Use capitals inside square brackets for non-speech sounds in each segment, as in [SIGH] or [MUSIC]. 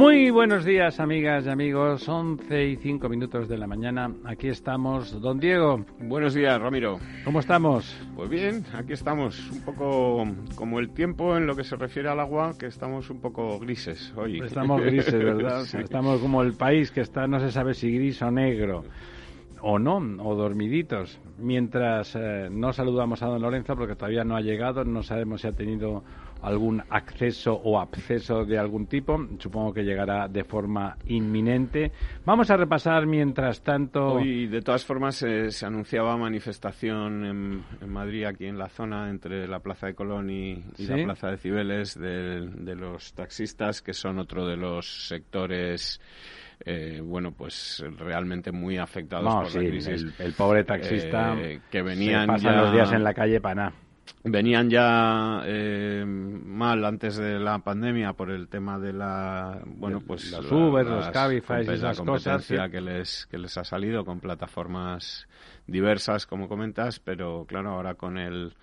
Muy buenos días, amigas y amigos. 11 y 5 minutos de la mañana. Aquí estamos. Don Diego. Buenos días, Ramiro. ¿Cómo estamos? Pues bien, aquí estamos. Un poco como el tiempo en lo que se refiere al agua, que estamos un poco grises hoy. Estamos [LAUGHS] grises, ¿verdad? Estamos como el país que está, no se sabe si gris o negro o no, o dormiditos. Mientras eh, no saludamos a don Lorenzo, porque todavía no ha llegado, no sabemos si ha tenido algún acceso o absceso de algún tipo. Supongo que llegará de forma inminente. Vamos a repasar mientras tanto. Hoy, de todas formas, se anunciaba manifestación en, Madrid, aquí en la zona entre la Plaza de Colón y, la Plaza de Cibeles, de, los taxistas, que son otro de los sectores. Eh, bueno, pues realmente muy afectados por la crisis. El, pobre taxista eh, que venían pasan los días en la calle para nada venían ya eh, mal antes de la pandemia por el tema de la bueno pues los Uber, los Cabify y esas cosas que les que les ha salido con plataformas diversas como comentas pero claro ahora con el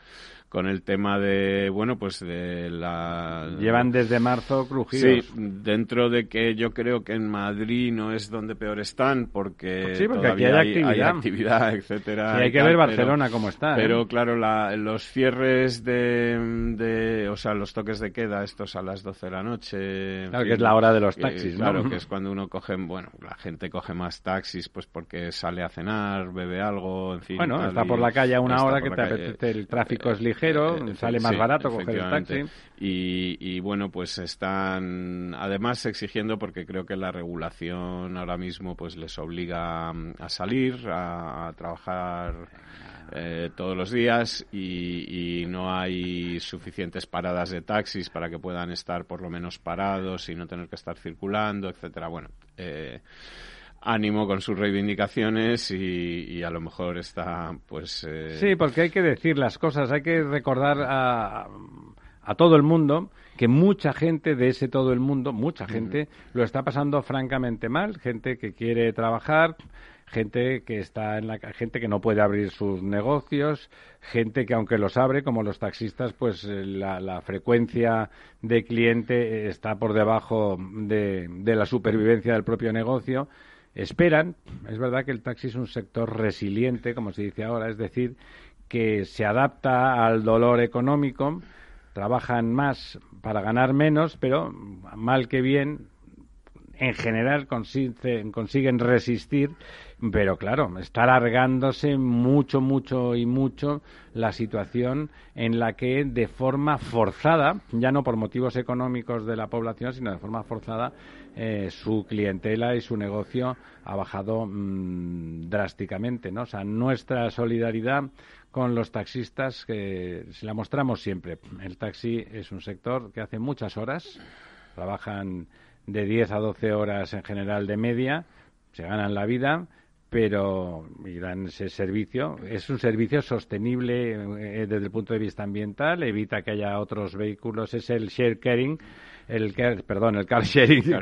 con el tema de, bueno, pues de la... Llevan desde marzo crujidos. Sí, dentro de que yo creo que en Madrid no es donde peor están, porque, sí, porque aquí hay, actividad. hay, actividad. [LAUGHS] etcétera. Y hay que ver Barcelona cómo está. ¿eh? Pero claro, la, los cierres de, de, o sea, los toques de queda, estos a las 12 de la noche... Claro, que es la hora de los taxis, Claro, [LAUGHS] que es cuando uno coge, bueno, la gente coge más taxis, pues porque sale a cenar, bebe algo, en fin. Bueno, está por la calle a una hora que te apetece, el tráfico es ligero ligero, eh, sale más barato coger el taxi. Y, bueno, pues están además exigiendo, porque creo que la regulación ahora mismo pues les obliga a salir, a, trabajar eh, todos los días y, no hay suficientes paradas de taxis para que puedan estar por lo menos parados y no tener que estar circulando, etcétera. Bueno, eh, ánimo con sus reivindicaciones y, a lo mejor está pues eh, sí porque hay que decir las cosas hay que recordar a, a todo el mundo que mucha gente de ese todo el mundo mucha gente lo está pasando francamente mal gente que quiere trabajar gente que está en la gente que no puede abrir sus negocios, gente que aunque los abre, como los taxistas, pues eh, la, la frecuencia de cliente está por debajo de, de la supervivencia del propio negocio esperan, es verdad que el taxi es un sector resiliente, como se dice ahora, es decir, que se adapta al dolor económico, trabajan más para ganar menos, pero mal que bien, en general consiguen, resistir, pero claro, está alargándose mucho, mucho y mucho la situación en la que de forma forzada, ya no por motivos económicos de la población, sino de forma forzada, eh, su clientela y su negocio ha bajado mm, drásticamente, ¿no? O sea, nuestra solidaridad con los taxistas, que se la mostramos siempre. El taxi es un sector que hace muchas horas, trabajan de 10 a 12 horas en general de media, se ganan la vida, pero y dan ese servicio. Es un servicio sostenible eh, desde el punto de vista ambiental, evita que haya otros vehículos, es el share caring el perdón, el car sharing,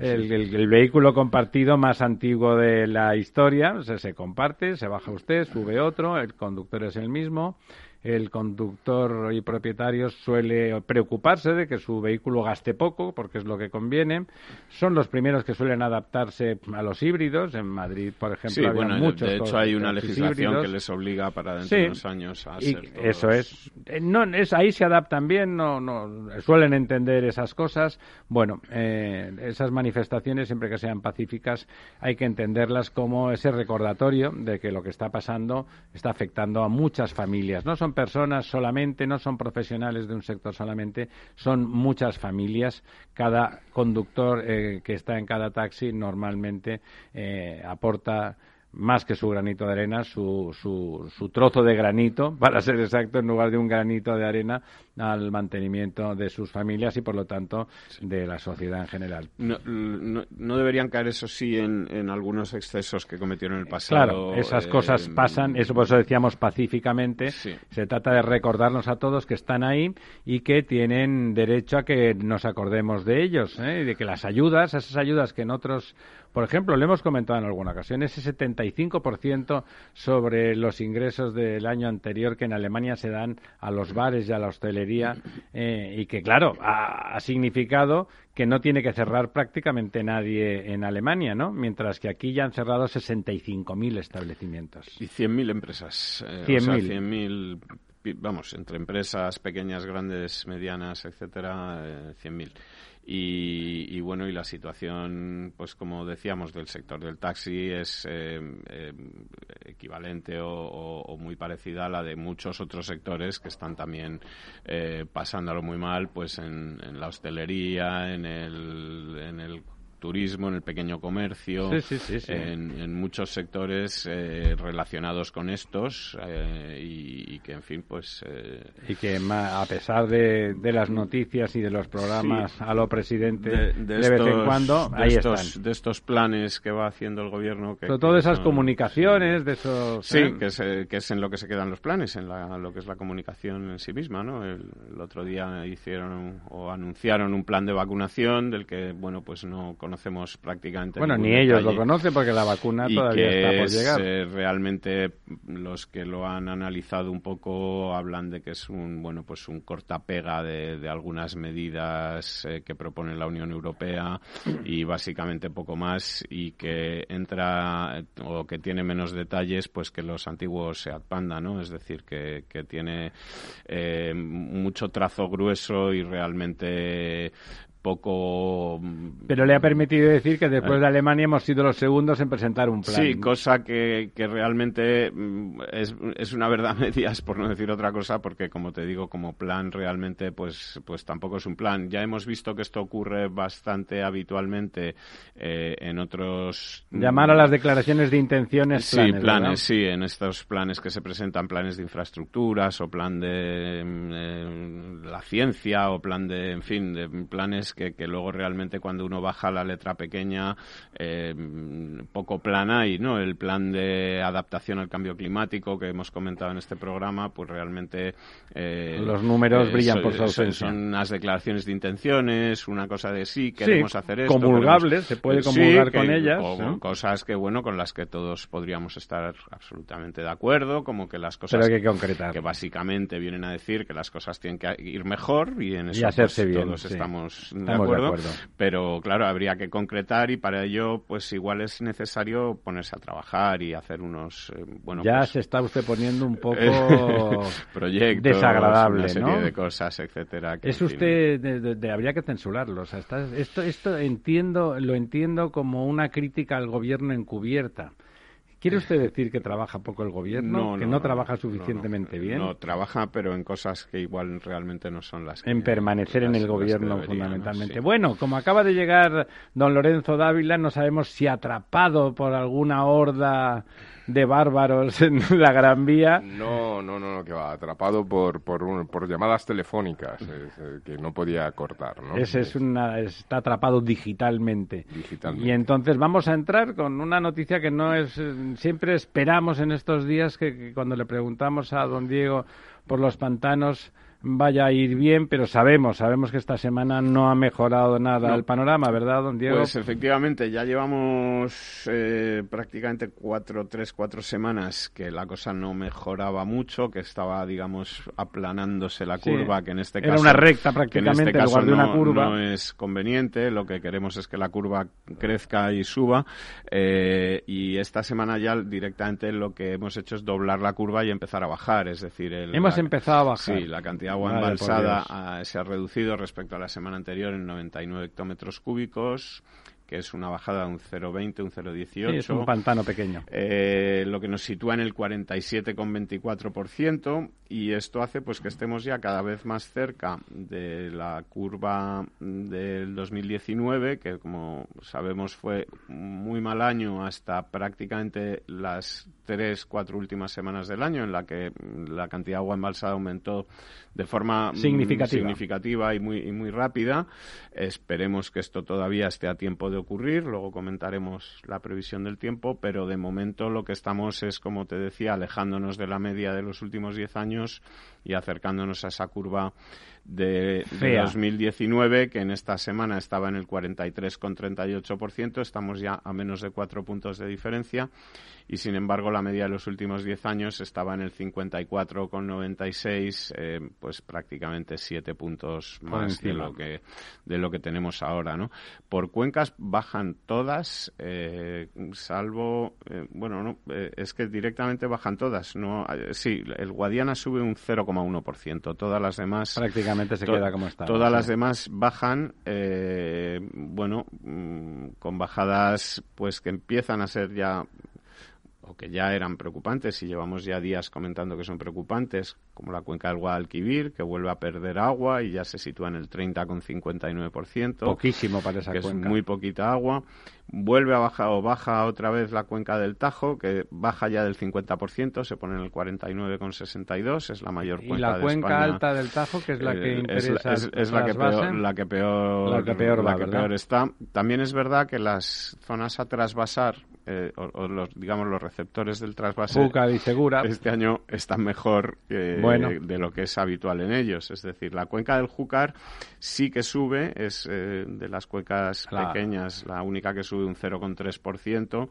el, vehículo compartido más antiguo de la historia, se comparte, se baja usted, sube otro, el conductor es el mismo el conductor y propietario suele preocuparse de que su vehículo gaste poco, porque es lo que conviene. Son los primeros que suelen adaptarse a los híbridos. En Madrid, por ejemplo, sí, bueno, muchos. De hecho, hay una legislación que les obliga para dentro de unos años a y Eso es. Eh, no, es. Ahí se adaptan bien, no, no suelen entender esas cosas. Bueno, eh, esas manifestaciones, siempre que sean pacíficas, hay que entenderlas como ese recordatorio de que lo que está pasando está afectando a muchas familias. No son personas solamente, no son profesionales de un sector solamente, son muchas familias. Cada conductor eh, que está en cada taxi normalmente eh, aporta más que su granito de arena, su, su, su, trozo de granito, [LAUGHS] para ser exacto, en lugar de un granito de arena, al mantenimiento de sus familias y, por lo tanto, de la sociedad en general. No, no, deberían caer, eso sí, en, en, algunos excesos que cometieron en el pasado. Claro, esas cosas eh, pasan, eso por eso decíamos pacíficamente. Se trata de recordarnos a todos que están ahí y que tienen derecho a que nos acordemos de ellos, ¿eh? y de que las ayudas, esas ayudas que en otros por ejemplo, le hemos comentado en alguna ocasión, ese 75% sobre los ingresos del año anterior que en Alemania se dan a los bares y a la hostelería eh, y que, claro, ha, significado que no tiene que cerrar prácticamente nadie en Alemania, ¿no? Mientras que aquí ya han cerrado 65.000 establecimientos. Y 100.000 empresas. Eh, 100.000. vamos, entre empresas pequeñas, grandes, medianas, etcétera, eh, 100.000. Y, bueno, y la situación, pues como decíamos, del sector del taxi es eh, eh, equivalente o, muy parecida a la de muchos otros sectores que están también eh, pasándolo muy mal, pues en, en la hostelería, en el, en el turismo, en el pequeño comercio, en, muchos sectores eh, relacionados con estos eh, y, que, en fin, pues... Eh, y que a pesar de, las noticias y de los programas a lo presidente de, vez en cuando, ahí estos, están. De estos planes que va haciendo el gobierno... Que, Sobre todo esas comunicaciones, de esos... Sí, que es, que es en lo que se quedan los planes, en lo que es la comunicación en sí misma, ¿no? El, el otro día hicieron o anunciaron un plan de vacunación del que, bueno, pues no conocemos prácticamente. Bueno, ni ellos lo conocen porque la vacuna todavía está por llegar. Eh, realmente los que lo han analizado un poco hablan de que es un bueno pues un cortapega de, de algunas medidas eh, que propone la Unión Europea y básicamente poco más y que entra o que tiene menos detalles pues que los antiguos Seat Panda, ¿no? Es decir que, que tiene eh, mucho trazo grueso y realmente poco... Mm, Pero le ha permitido decir que después de Alemania hemos sido los segundos en presentar un plan. Sí, cosa que, que realmente mm, es, es, una verdad [LAUGHS] medias, por no decir otra cosa, porque como te digo, como plan realmente pues, pues tampoco es un plan. Ya hemos visto que esto ocurre bastante habitualmente eh, en otros... Llamar a las declaraciones de intenciones planes. Sí, planes, sí, en estos planes que se presentan, planes de infraestructuras o plan de mm, eh, la ciencia o plan de, en fin, de planes que, luego realmente cuando uno baja la letra pequeña eh, poco plana y no el plan de adaptación al cambio climático que hemos comentado en este programa pues realmente eh, los números eh, brillan por su ausencia. son unas declaraciones de intenciones una cosa de sí queremos hacer esto comulgables se puede comulgar con ellas cosas que bueno con las que todos podríamos estar absolutamente de acuerdo como que las cosas que, concretar. que básicamente vienen a decir que las cosas tienen que ir mejor y en eso hacerse pues, bien, todos estamos de acuerdo, pero claro, habría que concretar y para ello, pues igual es necesario ponerse a trabajar y hacer unos, eh, bueno, ya pues se está usted poniendo un [LAUGHS] poco proyectos, desagradable, una serie de cosas, etcétera. es usted, de, habría que censurarlo. O sea, esto, esto entiendo, lo entiendo como una crítica al gobierno encubierta. ¿Quiere usted decir que trabaja poco el gobierno? ¿Que no, trabaja suficientemente bien? No, trabaja, pero en cosas que igual realmente no son las que... En permanecer en el gobierno, fundamentalmente. Bueno, como acaba de llegar don Lorenzo Dávila, no sabemos si atrapado por alguna horda de bárbaros en la Gran Vía. No, no, no, que va atrapado por por, por llamadas telefónicas eh, que no podía cortar, ¿no? Ese es una está atrapado digitalmente. Digitalmente. Y entonces vamos a entrar con una noticia que no es siempre esperamos en estos días que cuando le preguntamos a don Diego por los pantanos vaya a ir bien, pero sabemos, sabemos que esta semana no ha mejorado nada el panorama, ¿verdad, don Diego? Pues efectivamente, ya llevamos eh, prácticamente cuatro, tres, cuatro semanas que la cosa no mejoraba mucho, que estaba, digamos, aplanándose la curva, que en este caso... Era una recta este prácticamente en, lugar de una curva. No es conveniente, lo que queremos es que la curva crezca y suba, eh, y esta semana ya directamente lo que hemos hecho es doblar la curva y empezar a bajar, es decir... El, hemos empezado a bajar. Sí, la cantidad agua embalsada se ha reducido respecto a la semana anterior en 99 hectómetros cúbicos que es una bajada de un 0,20, un 0,18. es un pantano pequeño. Eh, lo que nos sitúa en el 47,24% y esto hace pues que estemos ya cada vez más cerca de la curva del 2019, que como sabemos fue muy mal año hasta prácticamente las tres, cuatro últimas semanas del año, en la que la cantidad de agua embalsada aumentó de forma mm, significativa, significativa y, muy, y muy rápida. Esperemos que esto todavía esté a tiempo de ocurrir, luego comentaremos la previsión del tiempo, pero de momento lo que estamos es, como te decía, alejándonos de la media de los últimos diez años y acercándonos a esa curva de, de 2019, que en esta semana estaba en el 43,38%, estamos ya a menos de cuatro puntos de diferencia y sin embargo la media de los últimos 10 años estaba en el 54,96, eh, pues prácticamente 7 puntos más de lo que de lo que tenemos ahora, ¿no? Por cuencas bajan todas, eh, salvo, eh, bueno, no, eh, es que directamente bajan todas, no, sí, el Guadiana sube un 0,1%, todas las demás prácticamente se queda como está. Todas las demás bajan, eh, bueno, mm, con bajadas pues que empiezan a ser ya o que ya eran preocupantes y llevamos ya días comentando que son preocupantes, como la cuenca del Guadalquivir, que vuelve a perder agua y ya se sitúa en el 30,59%. Poquísimo para esa que cuenca. es muy poquita agua. Vuelve a bajar o baja otra vez la cuenca del Tajo, que baja ya del 50%, se pone en el 49,62, es la mayor y cuenca la de cuenca España. alta del Tajo, que es la que Eh, interesa es, es- es la, que peor, la que peor La que peor va, la que peor está. También es verdad que las zonas a trasvasar eh, o, o los digamos los receptores del trasvase Segura. este año están mejor que Bueno. de lo que es habitual en ellos. Es decir, la cuenca del Júcar sí que sube, es eh, de las cuencas Claro. pequeñas la única que sube un 0,3%.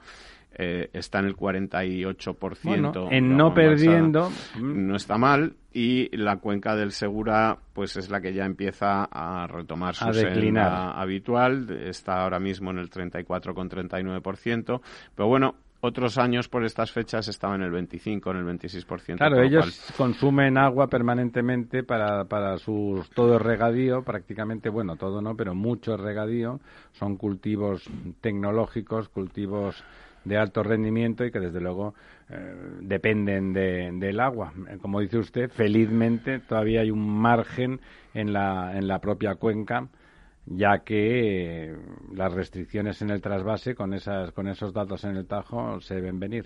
Eh, está en el 48%. Bueno, en no perdiendo. mm, no está mal y la cuenca del Segura pues es la que ya empieza a retomar su A senda habitual está ahora mismo en el 34,39% pero bueno otros años por estas fechas estaba en el 25 en el 26% Claro, ellos cual- consumen agua permanentemente para, para sus todo regadío, prácticamente, bueno, todo no, pero mucho regadío. Son cultivos tecnológicos, cultivos de alto rendimiento y que desde luego eh, dependen de- del agua. Eh, Como dice usted, felizmente todavía hay un margen en la, en la propia cuenca ya que eh, las restricciones en el trasvase con esas con esos datos en el Tajo se deben venir.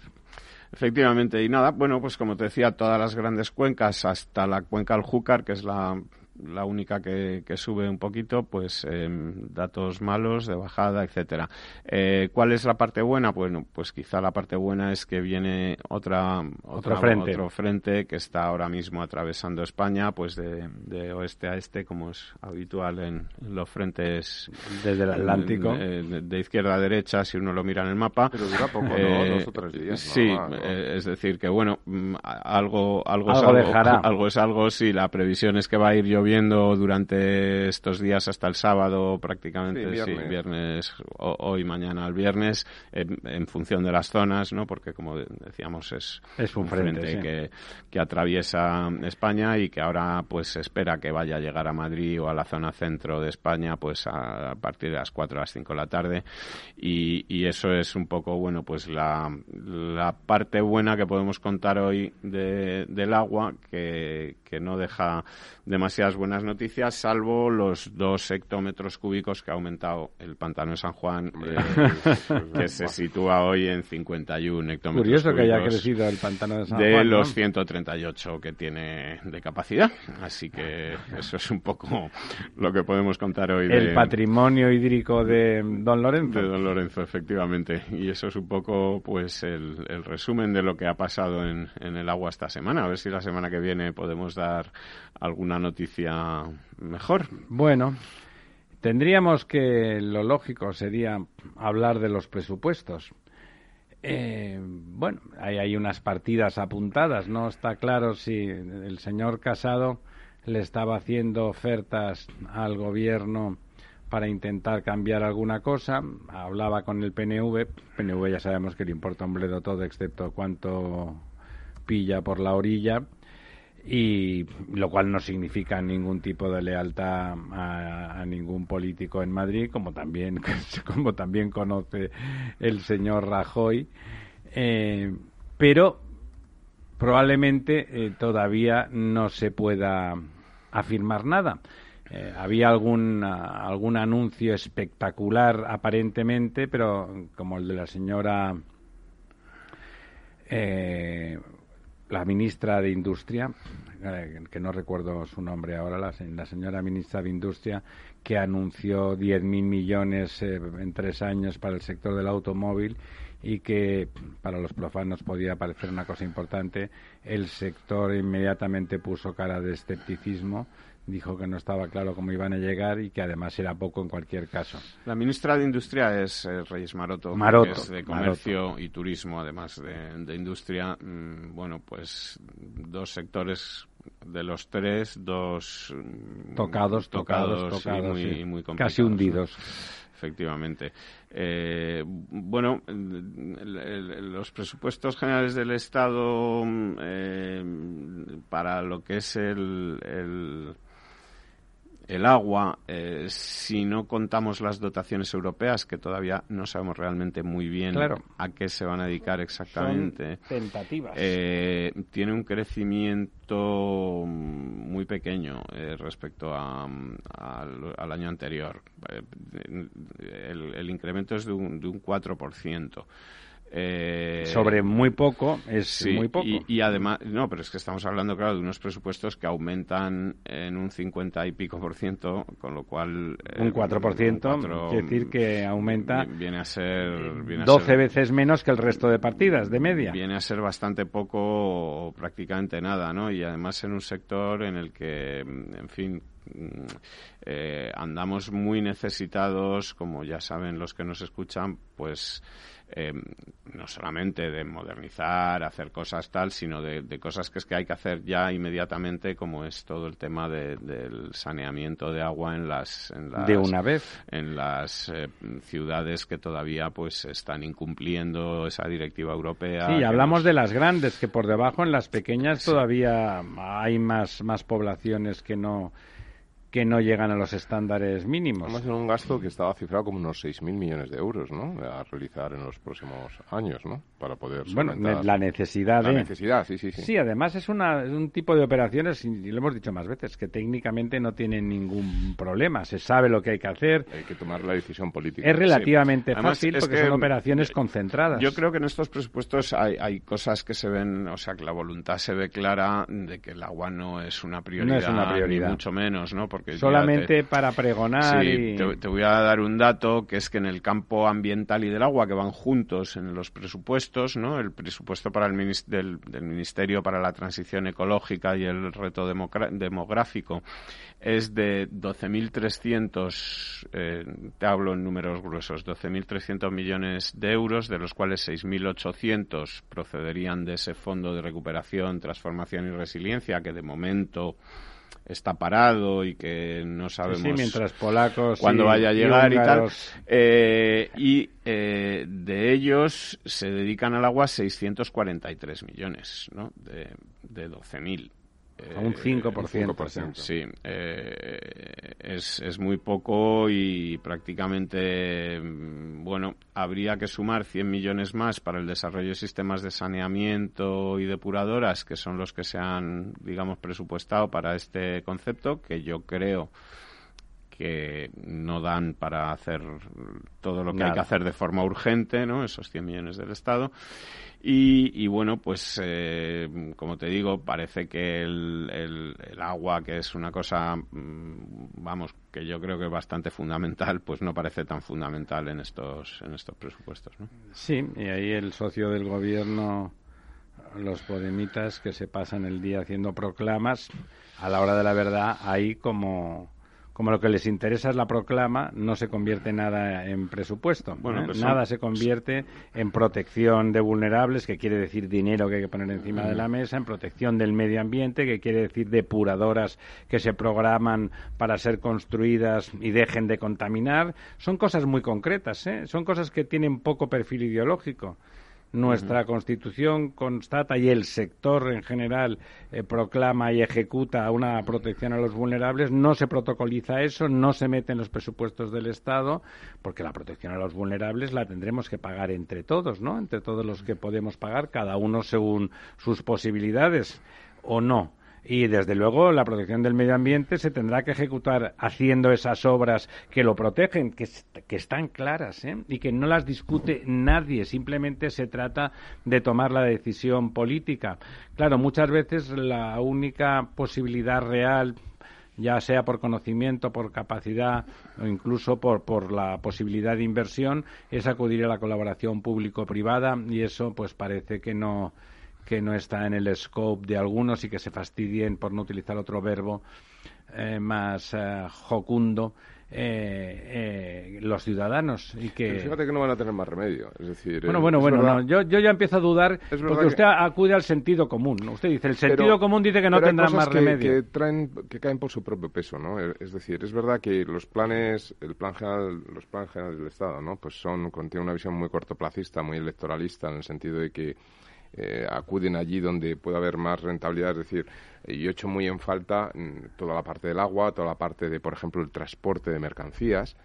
Efectivamente, y nada, bueno, pues como te decía, todas las grandes cuencas, hasta la cuenca del Júcar, que es la, la única que, que sube un poquito, pues eh, datos malos de bajada, etcétera. Eh, ¿Cuál es la parte buena? Bueno, pues quizá la parte buena es que viene otra, otra- frente. otro frente que está ahora mismo atravesando España, pues de, de oeste a este, como es habitual en, en los frentes Desde el Atlántico. de, de izquierda a derecha, si uno lo mira en el mapa. Pero dura poco, ¿no? Eh, Dos o tres días, Sí, eh, es decir, que bueno, mm, a- algo, algo, es Algo algo, dejará. algo es algo, sí, [LAUGHS] la previsión es que va a ir lloviendo durante estos días hasta el sábado prácticamente, Sí, sí, viernes. o- hoy, mañana, el viernes, en, en función de las zonas, ¿no? Porque como de- decíamos es, Es un frente, sí. que, que atraviesa España y que ahora pues se espera que vaya a llegar a Madrid o a la zona centro de España pues a, a partir de las 4 a las 5 de la tarde y, y eso es un poco bueno pues la, la parte buena que podemos contar hoy de- del agua que, que no deja demasiadas buenas noticias salvo los dos hectómetros cúbicos que ha aumentado el pantano de San Juan eh, [LAUGHS] que se sitúa hoy en 51 hectómetros Curioso que haya cúbicos crecido el pantano de San de Juan. ¿no? los 138 que tiene de capacidad. Así que eso es un poco lo que podemos contar hoy El de, patrimonio hídrico de Don Lorenzo. de Don Lorenzo, efectivamente. Y eso es un poco pues el, el resumen de lo que ha pasado en, en el agua esta semana. A ver si la semana que viene podemos dar alguna noticia mejor. Bueno, tendríamos que lo lógico sería hablar de los presupuestos. Eh, bueno, hay, hay unas partidas apuntadas, no está claro si el señor Casado le estaba haciendo ofertas al gobierno para intentar cambiar alguna cosa. Hablaba con el PNV. PNV ya sabemos que le importa un bledo todo, excepto cuánto pilla por la orilla. Y lo cual no significa ningún tipo de lealtad a, ningún político en Madrid, como también [LAUGHS] como también conoce el señor Rajoy, eh, pero probablemente eh, todavía no se pueda afirmar nada. Eh, había algún, algún anuncio espectacular aparentemente, pero como el de la señora eh, la ministra de Industria, eh, que no recuerdo su nombre ahora, la, señora ministra de Industria, que anunció 10.000 millones eh, en tres años para el sector del automóvil y que para los profanos podía parecer una cosa importante, el sector inmediatamente puso cara de escepticismo dijo que no estaba claro cómo iban a llegar y que además era poco en cualquier caso. La ministra de Industria es eh, Reyes Maroto, Maroto que es de Comercio y Turismo, además de, Industria. Mm, bueno, pues dos sectores de los tres, dos mm, tocados, tocados, tocados, y muy, casi hundidos. Efectivamente. Eh, bueno, los presupuestos generales del Estado eh, para lo que es el el agua, eh, si no contamos las dotaciones europeas, que todavía no sabemos realmente muy bien a qué se van a dedicar exactamente, tentativas. Eh, tiene un crecimiento muy pequeño eh, respecto al año anterior. El, incremento es de un, de un 4%. Eh, Sobre muy poco, es muy poco. Y, además, no, pero es que estamos hablando, claro, de unos presupuestos que aumentan en un 50 y pico por ciento, con lo cual. Eh, un 4 por ciento, quiere decir que aumenta. Viene a ser. Viene 12 veces menos que el resto de partidas, de media. Viene a ser bastante poco o prácticamente nada, ¿no? Y además en un sector en el que, en fin, eh, andamos muy necesitados, como ya saben los que nos escuchan, pues eh, no solamente de modernizar, hacer cosas tal, sino de, cosas que es que hay que hacer ya inmediatamente, como es todo el tema del saneamiento de agua en las, de una vez en las eh, ciudades que todavía pues están incumpliendo esa directiva europea. Sí, hablamos de las grandes, que por debajo en las pequeñas todavía hay más más poblaciones que no que no llegan a los estándares mínimos. Vamos a un gasto que estaba cifrado como unos 6.000 millones de euros, ¿no? A realizar en los próximos años, ¿no? Para poder Bueno, la necesidad de... La necesidad, sí, sí, sí. Sí, además es, una, un tipo de operaciones, y lo hemos dicho más veces, que técnicamente no tienen ningún problema. Se sabe lo que hay que hacer. Hay que tomar la decisión política. Es relativamente fácil porque son operaciones concentradas. Yo creo que en estos presupuestos hay, hay cosas que se ven, o sea, que la voluntad se ve clara de que el agua no es una prioridad, no es una prioridad. Ni mucho menos, ¿no? Porque Solamente para pregonar. Sí, te, voy a dar un dato que es que en el campo ambiental y del agua, que van juntos en los presupuestos, ¿no? El presupuesto para el del, Ministerio para la Transición Ecológica y el reto demográfico es de 12.300, eh, te hablo en números gruesos, 12.300 millones de euros, de los cuales 6.800 procederían de ese fondo de recuperación, transformación y resiliencia, que de momento está parado y que no sabemos mientras polacos cuándo vaya a llegar y, tal. Eh, y eh, de ellos se dedican al agua 643 millones, ¿no? De, de 12.000. A un 5%. Sí, eh, es, es muy poco y prácticamente, mm, bueno, habría que sumar 100 millones más para el desarrollo de sistemas de saneamiento y depuradoras, que son los que se han, digamos, presupuestado para este concepto, que yo creo que no dan para hacer todo lo que hay que hacer de forma urgente, ¿no? Esos 100 millones del Estado. Y, bueno, pues eh, como te digo, parece que el, el, agua, que es una cosa, mm, vamos, que yo creo que es bastante fundamental, pues no parece tan fundamental en estos, en estos presupuestos. ¿no? Sí, y ahí el socio del gobierno, los podemitas que se pasan el día haciendo proclamas, a la hora de la verdad, ahí como como lo que les interesa es la proclama, no se convierte nada en presupuesto. Bueno, ¿eh? pues nada se convierte en protección de vulnerables, que quiere decir dinero que hay que poner encima de la mesa, en protección del medio ambiente, que quiere decir depuradoras que se programan para ser construidas y dejen de contaminar. Son cosas muy concretas, ¿eh? son cosas que tienen poco perfil ideológico. Nuestra Constitución constata y el sector en general eh, proclama y ejecuta una protección a los vulnerables. No se protocoliza eso, no se mete en los presupuestos del Estado, porque la protección a los vulnerables la tendremos que pagar entre todos, ¿no? Entre todos los que podemos pagar, cada uno según sus posibilidades o no y desde luego la protección del medio ambiente se tendrá que ejecutar haciendo esas obras que lo protegen, que, están claras ¿eh? y que no las discute nadie, simplemente se trata de tomar la decisión política. Claro, muchas veces la única posibilidad real ya sea por conocimiento, por capacidad o incluso por, por la posibilidad de inversión, es acudir a la colaboración público-privada y eso pues parece que no, que no está en el scope de algunos y que se fastidien, por no utilizar otro verbo eh, más eh, jocundo, eh, los ciudadanos y que fíjate que no van a tener más remedio es decir bueno bueno bueno yo, yo ya empiezo a dudar porque usted acude al sentido común usted dice el sentido común dice que no tendrá más remedio que traen que caen por su propio peso no es decir es verdad que los planes el plan general los planes generales del estado no pues son contienen una visión muy cortoplacista muy electoralista en el sentido de que eh, acuden allí donde puede haber más rentabilidad. Es decir, eh, yo echo muy en falta mm, toda la parte del agua, toda la parte de, por ejemplo, el transporte de mercancías.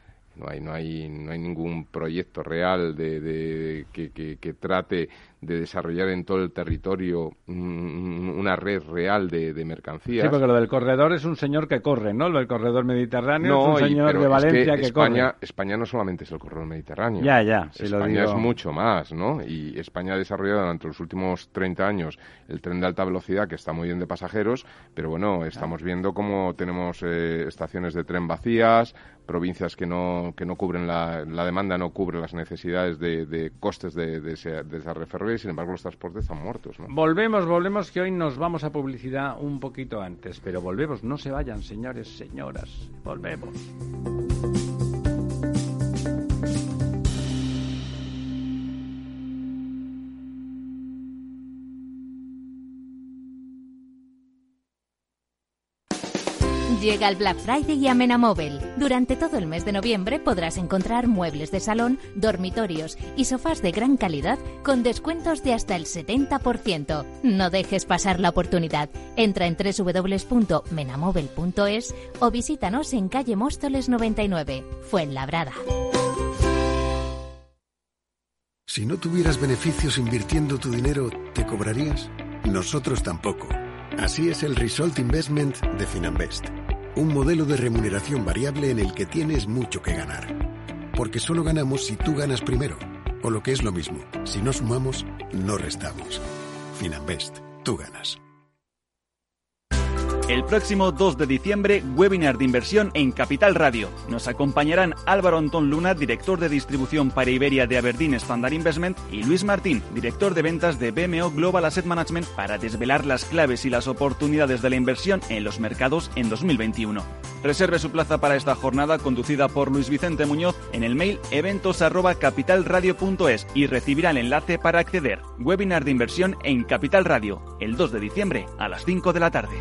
No hay, no hay, no hay ningún proyecto real de, que, que, trate de desarrollar en todo el territorio una red real de, mercancías. Sí, porque lo del corredor es un señor que corre, ¿no? Lo del corredor mediterráneo es un señor de Valencia que, España, corre. España no solamente es el corredor mediterráneo. Ya, ya. España es mucho más, ¿no? Y España ha desarrollado durante los últimos 30 años el tren de alta velocidad, que está muy bien de pasajeros, pero bueno, estamos viendo cómo tenemos eh, estaciones de tren vacías, provincias que no, que no cubren la, la demanda, no cubre las necesidades de, costes de, de, esa, de esa y sin embargo los transportes están muertos. Volvemos, volvemos, que hoy nos vamos a publicidad un poquito antes, pero volvemos, no se vayan, señores, señoras, volvemos. Llega el Black Friday y a Menamóvil. Durante todo el mes de noviembre podrás encontrar muebles de salón, dormitorios y sofás de gran calidad con descuentos de hasta el 70%. No dejes pasar la oportunidad. Entra en www.menamóvil.es o visítanos en calle Móstoles 99, Fuenlabrada. Si no tuvieras beneficios invirtiendo tu dinero, ¿te cobrarías? Nosotros tampoco. Así es el Result Investment de Finanbest un modelo de remuneración variable en el que tienes mucho que ganar. Porque solo ganamos si tú ganas primero. O lo que es lo mismo, si no sumamos, no restamos. Finanbest, tú ganas. El próximo 2 de diciembre, webinar de inversión en Capital Radio. Nos acompañarán Álvaro Antón Luna, director de distribución para Iberia de Aberdeen Standard Investment, y Luis Martín, director de ventas de BMO Global Asset Management, para desvelar las claves y las oportunidades de la inversión en los mercados en 2021. Reserve su plaza para esta jornada conducida por Luis Vicente Muñoz en el mail eventos@capitalradio.es y recibirá el enlace para acceder. Webinar de inversión en Capital Radio, el 2 de diciembre a las 5 de la tarde.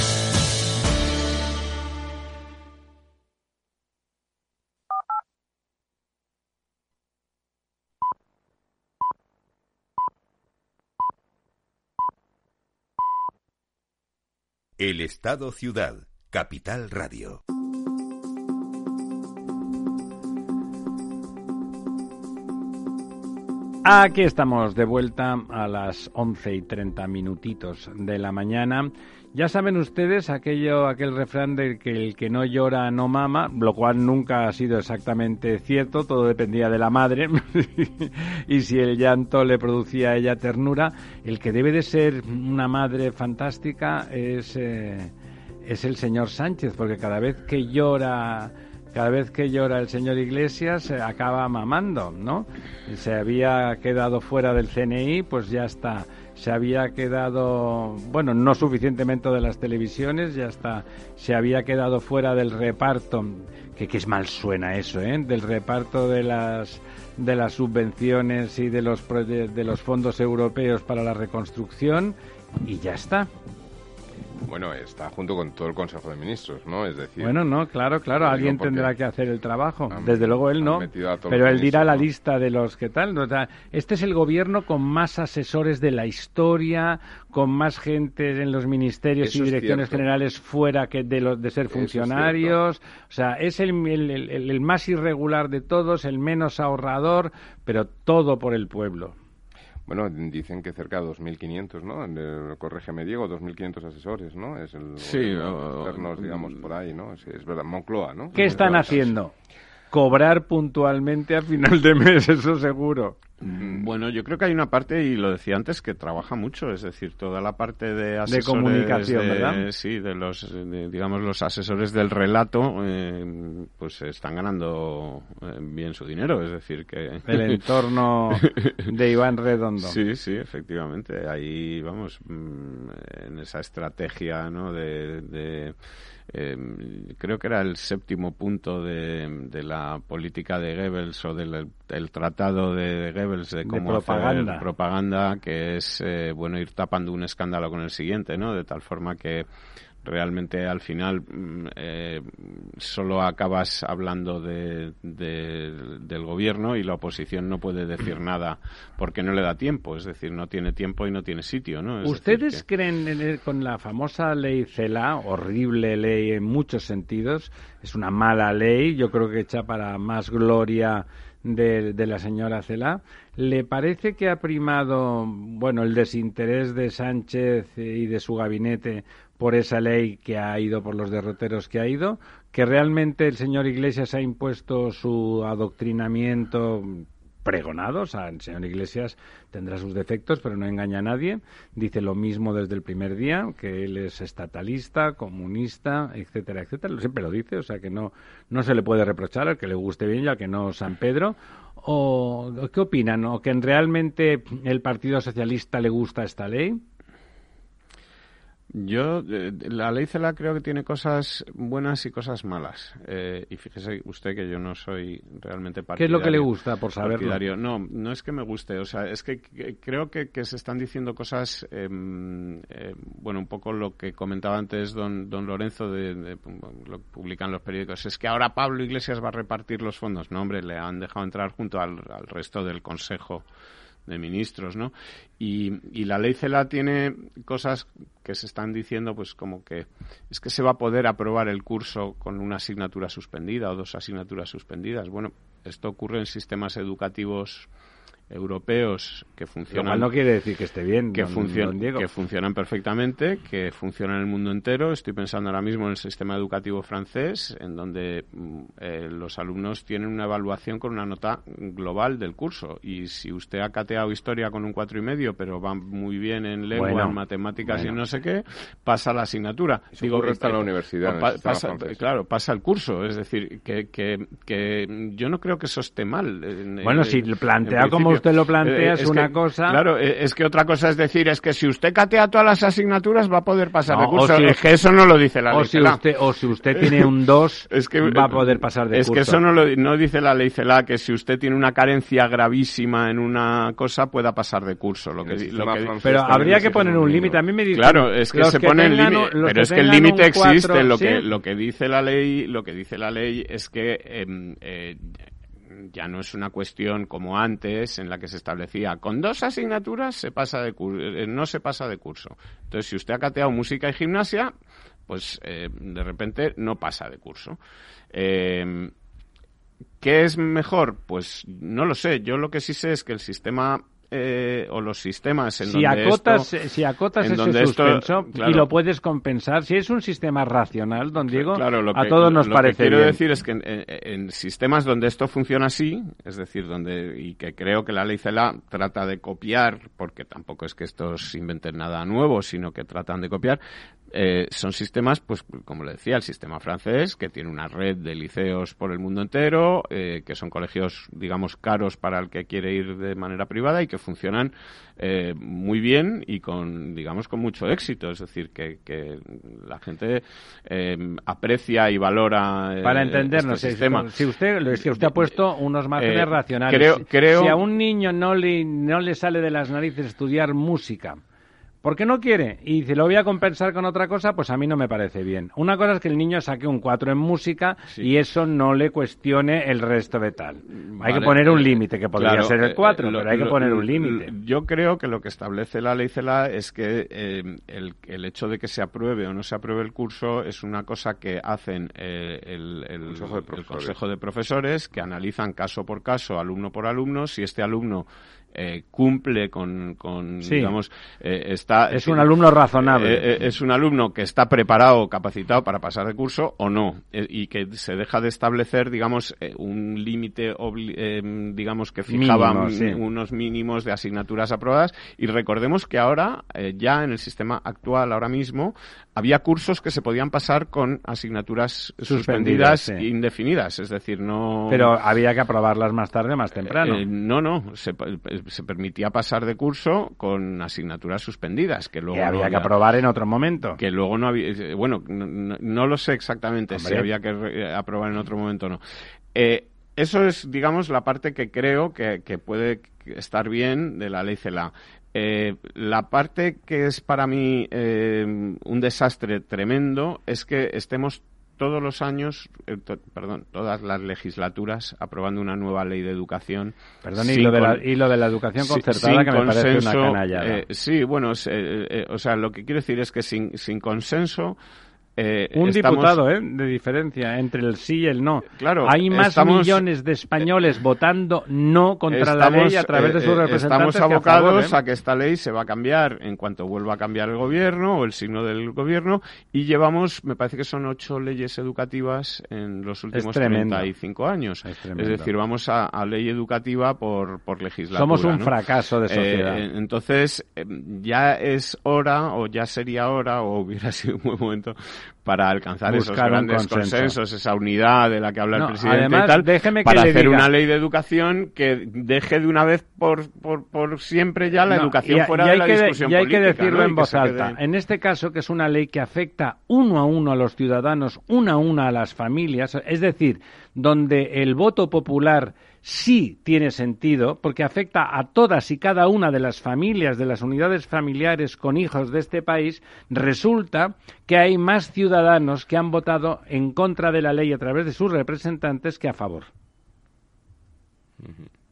El Estado Ciudad, Capital Radio. Aquí estamos de vuelta a las 11 y 30 minutitos de la mañana. Ya saben ustedes aquello, aquel refrán de que el que no llora no mama, lo cual nunca ha sido exactamente cierto, todo dependía de la madre [LAUGHS] y si el llanto le producía a ella ternura, el que debe de ser una madre fantástica es, eh, es el señor Sánchez, porque cada vez que llora cada vez que llora el señor Iglesias se acaba mamando, ¿no? Se había quedado fuera del CNI, pues ya está. Se había quedado, bueno, no suficientemente de las televisiones, ya está. Se había quedado fuera del reparto, que, que es mal suena eso, ¿eh? Del reparto de las de las subvenciones y de los de los fondos europeos para la reconstrucción y ya está. Bueno, está junto con todo el Consejo de Ministros, ¿no? Es decir... Bueno, no, claro, claro, alguien tendrá que hacer el trabajo. Desde luego él no, pero él dirá la lista de los que tal. este es el gobierno con más asesores de la historia, con más gente en los ministerios y direcciones generales fuera que de, los, de ser funcionarios. o sea, es el, el más irregular de todos, el menos ahorrador, pero todo por el pueblo. Bueno, dicen que cerca de 2.500, ¿no? corrégeme, Diego, 2.500 asesores, ¿no? Es el sí, externos, digamos, por ahí, ¿no? Es, es verdad, Moncloa, ¿no? ¿Qué están haciendo? Cobrar puntualmente a final de mes, eso seguro. Mm, bueno, yo creo que hay una parte, y lo decía antes, que trabaja mucho, es decir, toda la parte de asesores... De comunicación, ¿verdad? Sí, de los, digamos, los asesores del relato, eh, pues están ganando eh, bien su dinero, es decir, que... El [LAUGHS] entorno de Iván Redondo. Sí, sí, efectivamente, ahí, vamos, mm, en esa estrategia, ¿no?, de eh, creo que era el séptimo punto de, la política de Goebbels o del tratado de Goebbels de cómo propaganda. hacer propaganda, que es eh, bueno ir tapando un escándalo con el siguiente, ¿no? De tal forma que realmente al final mm, eh, solo acabas hablando de, del gobierno y la oposición no puede decir [CLEARS THROAT] nada porque no le da tiempo, es decir, no tiene tiempo y no tiene sitio. ¿no? ¿Ustedes creen con la famosa ley CELA, horrible ley en muchos sentidos, es una mala ley, yo creo que echa para más gloria de, de, la señora Cela. ¿Le parece que ha primado, bueno, el desinterés de Sánchez y de su gabinete por esa ley que ha ido por los derroteros que ha ido, que realmente el señor Iglesias ha impuesto su adoctrinamiento pregonado, o sea, el señor Iglesias tendrá sus defectos, pero no engaña a nadie, dice lo mismo desde el primer día, que él es estatalista, comunista, etcétera, etcétera, siempre lo dice, o sea que no, no se le puede reprochar al que le guste bien y al que no San Pedro, o ¿qué opinan? ¿O que realmente el Partido Socialista le gusta esta ley? Yo, eh, la ley CELA creo que tiene cosas buenas y cosas malas. Eh, y fíjese usted que yo no soy realmente partidario. ¿Qué es lo que le gusta, por saberlo? No, no es que me guste. O sea, es que, creo que, se están diciendo cosas, eh, bueno, un poco lo que comentaba antes don, don Lorenzo, de, lo que publican los periódicos. Es que ahora Pablo Iglesias va a repartir los fondos. No, hombre, le han dejado entrar junto al resto del Consejo de ministros, ¿no? Y, y, la ley CELA tiene cosas que se están diciendo, pues como que es que se va a poder aprobar el curso con una asignatura suspendida o dos asignaturas suspendidas. Bueno, esto ocurre en sistemas educativos europeos que funcionan. no quiere decir que esté bien, que, que funcionan perfectamente, que funcionan en el mundo entero. Estoy pensando ahora mismo en el sistema educativo francés, en donde mm, eh, los alumnos tienen una evaluación con una nota global del curso. Y si usted ha cateado historia con un cuatro y medio, pero va muy bien en lengua, en matemáticas y no sé qué, pasa la asignatura. Digo, está en la universidad. claro, pasa el curso. Es decir, que, que, que yo no creo que eso esté mal. bueno, si plantea como usted lo plantea, eh, es, una cosa. Claro, eh, es que otra cosa es decir, es que si usted catea todas las asignaturas va a poder pasar de curso. es que eso no lo dice la ley. Si usted, o si usted tiene un [LAUGHS] 2, es que, va a poder pasar de curso. Es que eso no, lo, no dice la ley CELA, que si usted tiene una carencia gravísima en una cosa pueda pasar de curso. Lo que, pero habría que poner un límite. A mí me dice Claro, es que se pone el límite. Pero es que el límite existe. Lo, que, lo que dice la ley, lo que dice la ley es que em, eh, ya no es una cuestión como antes en la que se establecía con dos asignaturas se pasa de eh, no se pasa de curso. Entonces, si usted ha cateado música y gimnasia, pues eh, de repente no pasa de curso. Eh, ¿Qué es mejor? Pues no lo sé. Yo lo que sí sé es que el sistema eh, o los sistemas en si donde acotas, Si acotas ese suspenso y lo puedes compensar, si es un sistema racional, don Diego, a todos nos lo parece que quiero decir es que en, sistemas donde esto funciona así, es decir, donde y que creo que la ley CELA trata de copiar, porque tampoco es que estos inventen nada nuevo, sino que tratan de copiar, eh, son sistemas, pues como le decía, el sistema francés, que tiene una red de liceos por el mundo entero, eh, que son colegios, digamos, caros para el que quiere ir de manera privada y que funcionan eh, muy bien y con, digamos, con mucho éxito. Es decir, que, la gente aprecia y valora. para entendernos, este sistema. Si, usted, si usted ha puesto unos márgenes racionales, creo, creo... si a un niño no le, no le sale de las narices estudiar música, ¿Por qué no quiere? Y si lo voy a compensar con otra cosa, pues a mí no me parece bien. Una cosa es que el niño saque un 4 en música y eso no le cuestione el resto de tal. hay que poner un eh, límite, que podría ser el 4, eh, pero hay que poner un límite. Yo creo que lo que establece la ley CELA es que eh, el, hecho de que se apruebe o no se apruebe el curso es una cosa que hacen el, Consejo de Profesores, que analizan caso por caso, alumno por alumno, si este alumno eh, cumple con, digamos, eh, está... Es un alumno razonable. Eh, es un alumno que está preparado, capacitado para pasar de curso o no, y que se deja de establecer, digamos, un límite, digamos, que fijaba unos mínimos de asignaturas aprobadas. Y recordemos que ahora, ya en el sistema actual, ahora mismo, había cursos que se podían pasar con asignaturas suspendidas, indefinidas, es decir, no... Pero había que aprobarlas más tarde, más temprano. Eh, no, no, se, permitía pasar de curso con asignaturas suspendidas, que luego... había, que aprobar en otro momento. Que luego no había... Eh, bueno, no, lo sé exactamente si había que eh, aprobar en otro momento o no. eso es, digamos, la parte que creo que, que puede estar bien de la ley CELA. Eh, la parte que es para mí eh, un desastre tremendo es que estemos todos los años, eh, perdón, todas las legislaturas aprobando una nueva ley de educación. Perdón, y lo, de la, y lo de la educación concertada que me parece una canalla. sí, bueno, o sea, lo que quiero decir es que sin, sin consenso eh, un diputado ¿eh? de diferencia entre el sí y el no. Claro, Hay más millones de españoles votando no contra la ley a través de sus eh, representantes. Estamos abocados a, que esta ley se va a cambiar en cuanto vuelva a cambiar el gobierno o el signo del gobierno y llevamos, me parece que son ocho leyes educativas en los últimos 35 años. Es, decir, vamos a, ley educativa por, por legislatura. Somos un fracaso de sociedad. entonces, ya es hora o ya sería hora o [LAUGHS] hubiera sido un buen momento para alcanzar esos grandes consensos, esa unidad de la que habla el presidente y tal, para hacer una ley de educación que deje de una vez por, por, siempre ya la educación fuera de la discusión Y hay que decirlo en voz alta. En este caso, que es una ley que afecta uno a uno a los ciudadanos, una a una a las familias, es decir, donde el voto popular sí tiene sentido porque afecta a todas y cada una de las familias, de las unidades familiares con hijos de este país, resulta que hay más ciudadanos que han votado en contra de la ley a través de sus representantes que a favor.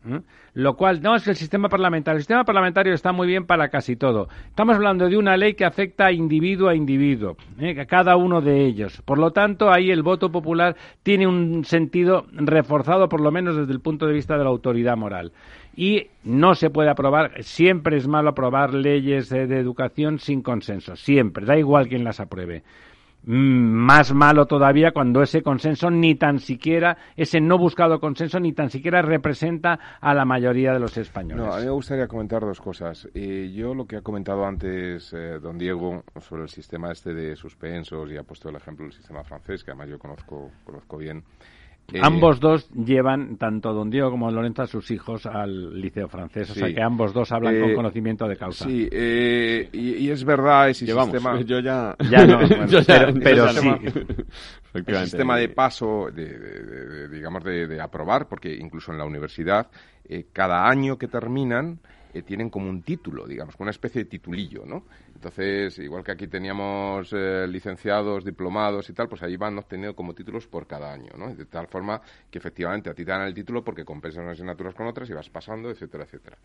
¿eh? Lo cual, no es el sistema parlamentario, el sistema parlamentario está muy bien para casi todo. Estamos hablando de una ley que afecta a individuo a individuo, ¿eh? a cada uno de ellos. Por lo tanto, ahí el voto popular tiene un sentido reforzado, por lo menos desde el punto de vista de la autoridad moral. Y no se puede aprobar, siempre es malo aprobar leyes de educación sin consenso, siempre, da igual quien las apruebe. Mm, más malo todavía cuando ese consenso ni tan siquiera, ese no buscado consenso ni tan siquiera representa a la mayoría de los españoles. No, a mí me gustaría comentar dos cosas. Eh, yo lo que ha comentado antes eh, don Diego sobre el sistema este de suspensos y ha puesto el ejemplo del sistema francés, que además yo conozco, conozco bien. Eh, ambos dos llevan, tanto don Diego como don Lorenzo, a sus hijos al liceo francés. O sea que ambos dos hablan con eh, conocimiento de causa. Sí, eh, y, es verdad ese sistema... [LAUGHS] Yo ya... no, [LAUGHS] pero, sí. [LAUGHS] El sistema de paso, de, digamos, de, aprobar, porque incluso en la universidad, cada año que terminan... tienen como un título, digamos, como una especie de titulillo, ¿no? Entonces, igual que aquí teníamos eh, licenciados, diplomados y tal, pues ahí van obteniendo como títulos por cada año, ¿no? De tal forma que efectivamente a ti te dan el título porque compensan unas asignaturas con otras y vas pasando, etcétera, etcétera.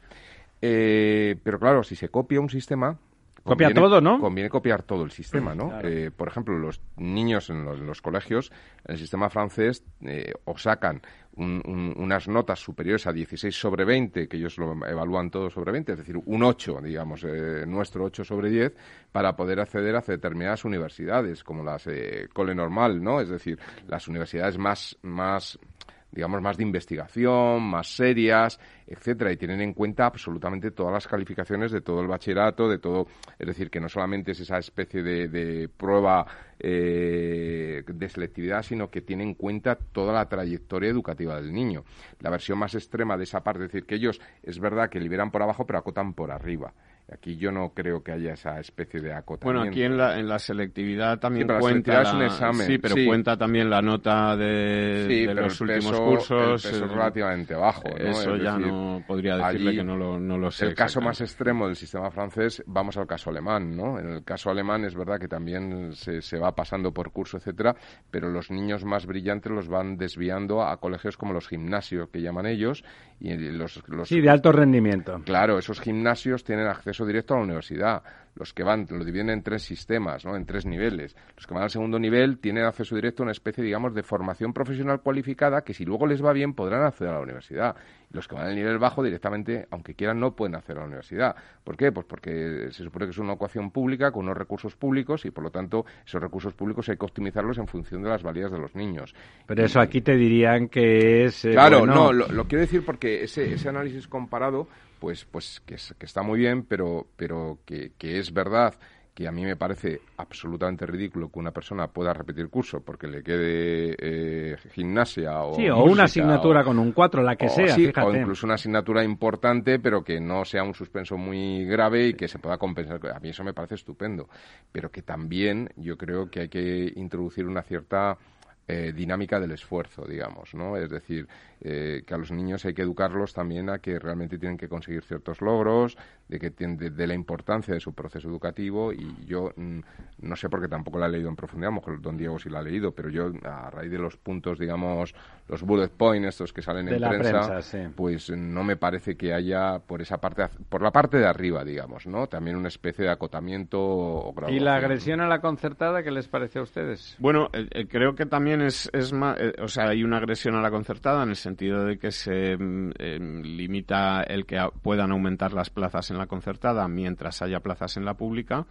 Eh, pero claro, si se copia un sistema, Copia todo, ¿no? Conviene copiar todo el sistema, ¿no? Eh, por ejemplo, los niños en los, colegios, en el sistema francés, eh, o sacan unas notas superiores a 16 sobre 20, que ellos lo evalúan todo sobre 20, es decir, un 8, digamos, eh, nuestro 8 sobre 10, para poder acceder a determinadas universidades, como las Cole Normal, ¿no? Es decir, las universidades más, más digamos, más de investigación, más serias, etcétera, y tienen en cuenta absolutamente todas las calificaciones de todo el bachillerato, de todo, es decir, que no solamente es esa especie de, prueba eh, de selectividad, sino que tiene en cuenta toda la trayectoria educativa del niño. La versión más extrema de esa parte, es decir, que ellos es verdad que liberan por abajo, pero acotan por arriba. Aquí yo no creo que haya esa especie de acotamiento. Bueno, aquí en la, en la selectividad también cuenta. La, un examen. Sí, pero cuenta también la nota de, los últimos cursos. es relativamente bajo. ¿no? Eso ya no podría decirle que no lo, no lo sé. El caso más extremo del sistema francés, vamos al caso alemán, ¿no? En el caso alemán es verdad que también se, se va pasando por curso, etcétera, pero los niños más brillantes los van desviando a colegios como los gimnasios, que llaman ellos. Y los, los sí, de alto rendimiento. Claro, esos gimnasios tienen acceso directo a la universidad. Los que van, lo dividen en tres sistemas, ¿no? en tres niveles. Los que van al segundo nivel tienen acceso directo a una especie, digamos, de formación profesional cualificada que si luego les va bien podrán acceder a la universidad. los que van al nivel bajo directamente, aunque quieran, no pueden acceder a la universidad. ¿Por qué? Pues porque se supone que es una ecuación pública con unos recursos públicos y, por lo tanto, esos recursos públicos hay que optimizarlos en función de las valías de los niños. Pero eso aquí te dirían que es... Eh, claro, no, lo, lo, quiero decir porque ese, ese análisis comparado pues, pues que, está muy bien, pero, pero que, es verdad que a mí me parece absolutamente ridículo que una persona pueda repetir curso porque le quede eh, gimnasia o sí, o una asignatura con un 4, la que sea, o incluso una asignatura importante pero que no sea un suspenso muy grave y que se pueda compensar. A mí eso me parece estupendo, pero que también yo creo que hay que introducir una cierta eh, dinámica del esfuerzo, digamos, ¿no? Es decir, eh, que a los niños hay que educarlos también a que realmente tienen que conseguir ciertos logros, de que de, la importancia de su proceso educativo y yo mm, no sé porque tampoco la he leído en profundidad, a lo mejor don Diego sí la ha leído, pero yo a raíz de los puntos, digamos, los bullet points estos que salen en prensa, pues no me parece que haya por esa parte, por la parte de arriba, digamos, ¿no? También una especie de acotamiento o ¿Y la agresión a la concertada qué les parece a ustedes? Bueno, eh, creo que también es, es más, eh, o sea, hay una agresión a la concertada en el sentido de que se mm, em, limita el que puedan aumentar las plazas en la concertada mientras haya plazas en la pública.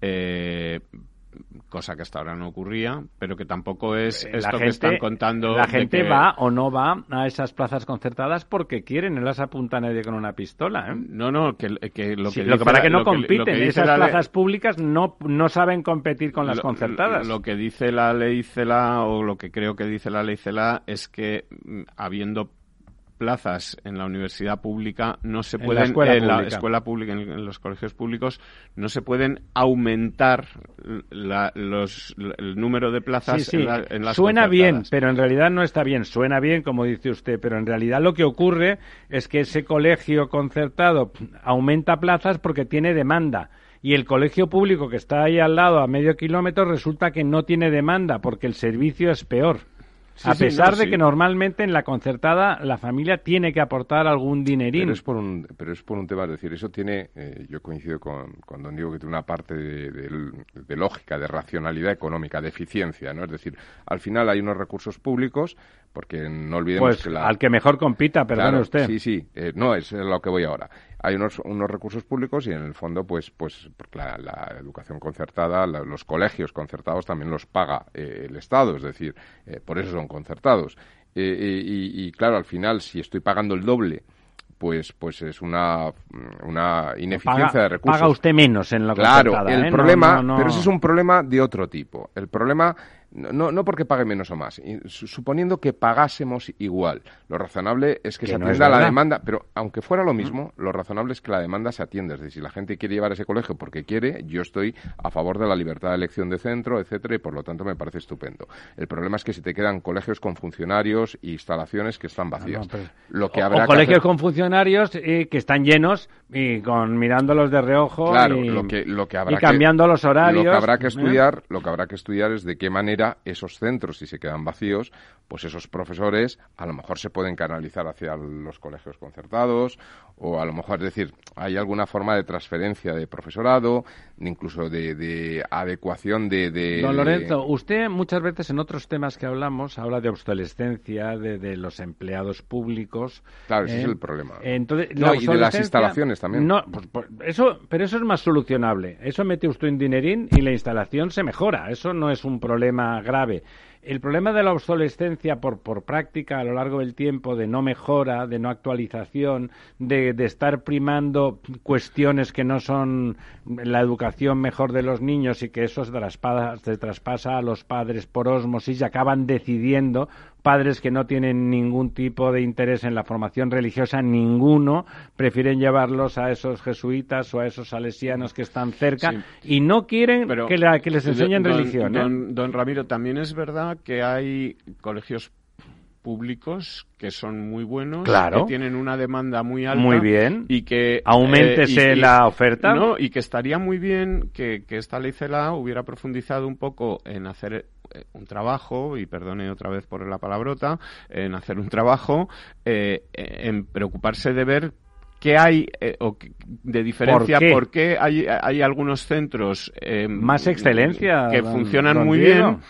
Eh, cosa que hasta ahora no ocurría, pero que tampoco es esto que están contando. La gente va o no va a esas plazas concertadas porque quieren, no las apunta nadie con una pistola. ¿eh? No, no, que, lo que, lo que para que no compiten, esas plazas públicas no, no saben competir con las concertadas. Lo que dice la ley CELA o lo que creo que dice la ley CELA es que mm, habiendo plazas en la universidad pública no se pueden en la escuela pública en, los colegios públicos no se pueden aumentar los, el número de plazas En, las suena bien pero en realidad no está bien. Suena bien como dice usted pero en realidad lo que ocurre es que ese colegio concertado aumenta plazas porque tiene demanda. Y el colegio público que está ahí al lado a medio kilómetro resulta que no tiene demanda porque el servicio es peor a sí, pesar no, de sí. que normalmente en la concertada la familia tiene que aportar algún dinerín. Pero es por un, pero es por un tema, es decir, eso tiene, eh, yo coincido con, con don Diego que tiene una parte de, de- de lógica, de racionalidad económica, de eficiencia, ¿no? Es decir, al final hay unos recursos públicos, porque no olvidemos pues que la... al que mejor compita, perdone Claro, usted. Sí, sí, eh, no, es lo que voy ahora. Hay unos, unos recursos públicos y en el fondo, pues, pues la, la educación concertada, la- los colegios concertados también los paga eh, el Estado, es decir, eh, por eso son concertados. Eh, y, y, claro, al final, si estoy pagando el doble, pues, pues es una, una ineficiencia paga, de recursos. paga usted menos en la Claro, el ¿eh? No, problema, no, no. pero ese es un problema de otro tipo. El problema, no, no, no porque pague menos o más, suponiendo que pagásemos igual. Lo razonable es que, Que se atienda la demanda, pero aunque fuera lo mismo, lo razonable es que la demanda se atienda. Es decir, si la gente quiere llevar ese colegio porque quiere, yo estoy a favor de la libertad de elección de centro, etcétera, y por lo tanto me parece estupendo. El problema es que si te quedan colegios con funcionarios e instalaciones que están vacías. no, pero- lo que o, habrá o que colegios hacer- con funcionarios eh, que están llenos y con mirándolos de reojo Claro, y, lo que, lo que habrá y que- cambiando los horarios. Lo que habrá que ¿eh? estudiar, lo que habrá que estudiar es de qué manera esos centros, si se quedan vacíos, pues esos profesores a lo mejor se pueden canalizar hacia los colegios concertados o a lo mejor, es decir, hay alguna forma de transferencia de profesorado, incluso de, de adecuación de, de- Don de- Lorenzo, usted muchas veces en otros temas que hablamos habla de obsolescencia, de, de los empleados públicos. Claro, ese ¿eh? es el problema. Entonces, No, y de las obsolescencia- No, pues, pues, eso, pero eso es más solucionable. Eso mete usted un dinerín y la instalación se mejora. Eso no es un problema grave. El problema de la obsolescencia por, por práctica a lo largo del tiempo, de no mejora, de no actualización, de, de estar primando cuestiones que no son la educación mejor de los niños y que eso se traspasa, se traspasa a los padres por osmosis y acaban decidiendo padres que no tienen ningún tipo de interés en la formación religiosa, ninguno, prefieren llevarlos a esos jesuitas o a esos salesianos que están cerca Sí. y no quieren Pero, que, la- que les enseñen don- religión. ¿eh? Don, don Ramiro, también es verdad que hay colegios públicos que son muy buenos, Claro. que tienen una demanda muy alta. Muy bien. Y que... Auméntese eh, y- la oferta. No, y que estaría muy bien que, que esta ley CELA hubiera profundizado un poco en hacer eh, un trabajo, y perdone otra vez por la palabrota, en hacer un trabajo, eh, en preocuparse de ver qué hay eh, o de diferencia, ¿Por qué? hay, hay algunos centros eh, Más excelencia, que funcionan muy Diego. bien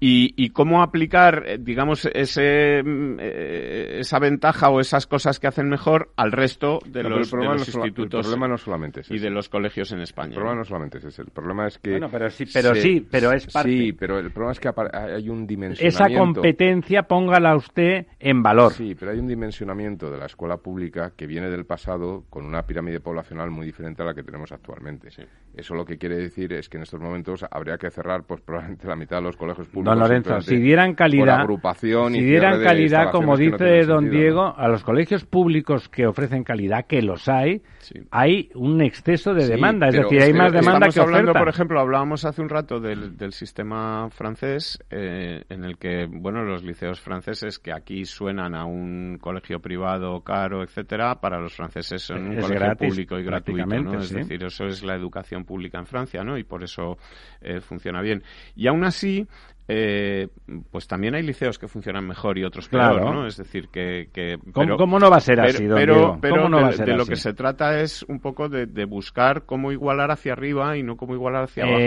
y, y cómo aplicar, eh, digamos, ese, mm, eh, esa ventaja o esas cosas que hacen mejor al resto de No, los, el problema de no los sola- el institutos problema no solamente es y ese. de los colegios en El España. problema ¿no? no solamente es ese, el problema es que... Bueno, pero sí, pero sí, pero es parte. Sí, pero el problema es que hay un Esa dimensionamiento... competencia póngala usted en valor. Sí, pero hay un dimensionamiento de la escuela pública que viene del pasado con una pirámide poblacional muy diferente a la que tenemos actualmente. Eso lo que quiere decir es que en estos momentos habría que cerrar pues probablemente la mitad de los colegios públicos. Don Lorenzo, simplemente si dieran calidad, agrupación si dieran calidad, como no dice tienen don sentido, Diego, ¿no? a los colegios públicos que ofrecen calidad, que los hay, Sí. hay un exceso de Sí, demanda. Es decir, hay más demanda Estamos que hablando, oferta. por ejemplo, hablábamos hace un rato del, del sistema francés, eh, en el que, bueno, los liceos franceses que aquí suenan a un colegio privado caro, etcétera, para los franceses son un Es colegio gratis, público y gratuito, ¿no? Es sí. decir, eso es la educación pública en Francia, ¿no? Y por eso eh, funciona bien. Y aún así, eh, pues también hay liceos que funcionan mejor y otros peor, Claro. ¿no? Es decir, que... que ¿Cómo- pero- cómo no va a ser pero- así, don pero, Diego? pero ¿Cómo no de, va a ser de lo así? que se trata es un poco de, de buscar cómo igualar hacia arriba y no cómo igualar hacia abajo, ¿no?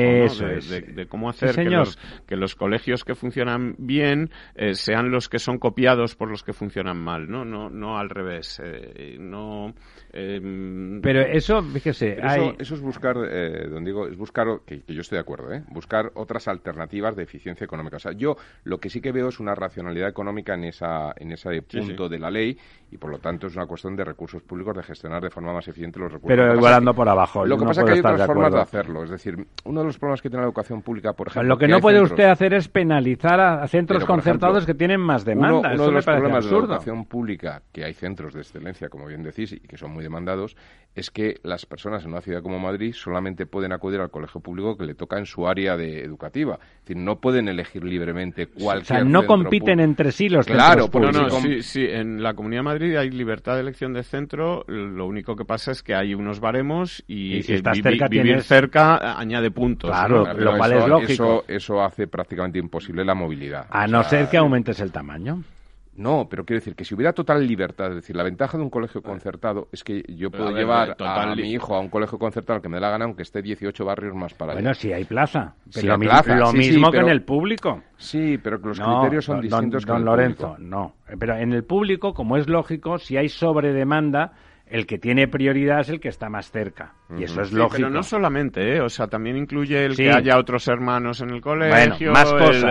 De, es. de- de cómo hacer que señor. los, que los colegios que funcionan bien eh, sean los que son copiados por los que funcionan mal, ¿no? No, no al revés. eh, no, eh, Pero eso, fíjese, Pero hay... eso, eso es buscar, eh, don Diego, es buscar, que, que yo estoy de acuerdo, ¿eh? buscar otras alternativas de eficiencia económica. O sea, yo lo que sí que veo es una racionalidad económica en, esa, en ese punto sí. de la ley y por lo tanto es una cuestión de recursos públicos, de gestionar de forma más eficiente los recursos. Pero igualando por abajo. Lo que no pasa es que hay otras de formas de hacerlo. Es decir, uno de los problemas que tiene la educación pública, por ejemplo... Lo que que no puede centros- usted hacer es penalizar a, a centros Pero, concertados ejemplo, que tienen más Uno- demanda. Uno, Eso de los problemas de la absurdo. educación pública, que hay centros de excelencia, como bien decís, y que son muy demandados, es que las personas en una ciudad como Madrid solamente pueden acudir al colegio público que le toca en su área de educativa. Es decir, no pueden elegir elegir libremente cualquier O sea, no compiten público. entre sí los Claro, centros porque No, no, públicos. si com- sí, sí, en la Comunidad de Madrid hay libertad de elección de centro, lo único que pasa es que hay unos baremos y, Y si eh, estás vivi- cerca vivir tienes- cerca eh, añade puntos. Claro, ¿no? Lo cual eso- es lógico. Eso, eso hace prácticamente imposible la movilidad. A O no sea, ser que aumentes el tamaño. No, pero quiero decir que si hubiera total libertad, es decir, la ventaja de un colegio concertado es que yo puedo a ver, llevar total a mi hijo a un colegio concertado al que me dé la gana, aunque esté 18 barrios más para Bueno, allá. si hay plaza. Pero lo hay mi- plaza, lo sí, sí, mismo que en el público. Sí, pero que los No, criterios son don- distintos que don en el Lorenzo, público. no. Pero en el público, como es lógico, si hay sobredemanda, el que tiene prioridad es el que está más cerca. Y eso es Sí, lógico. pero no solamente, ¿eh? o sea, también incluye el Sí. que haya otros hermanos en el colegio, más cosas.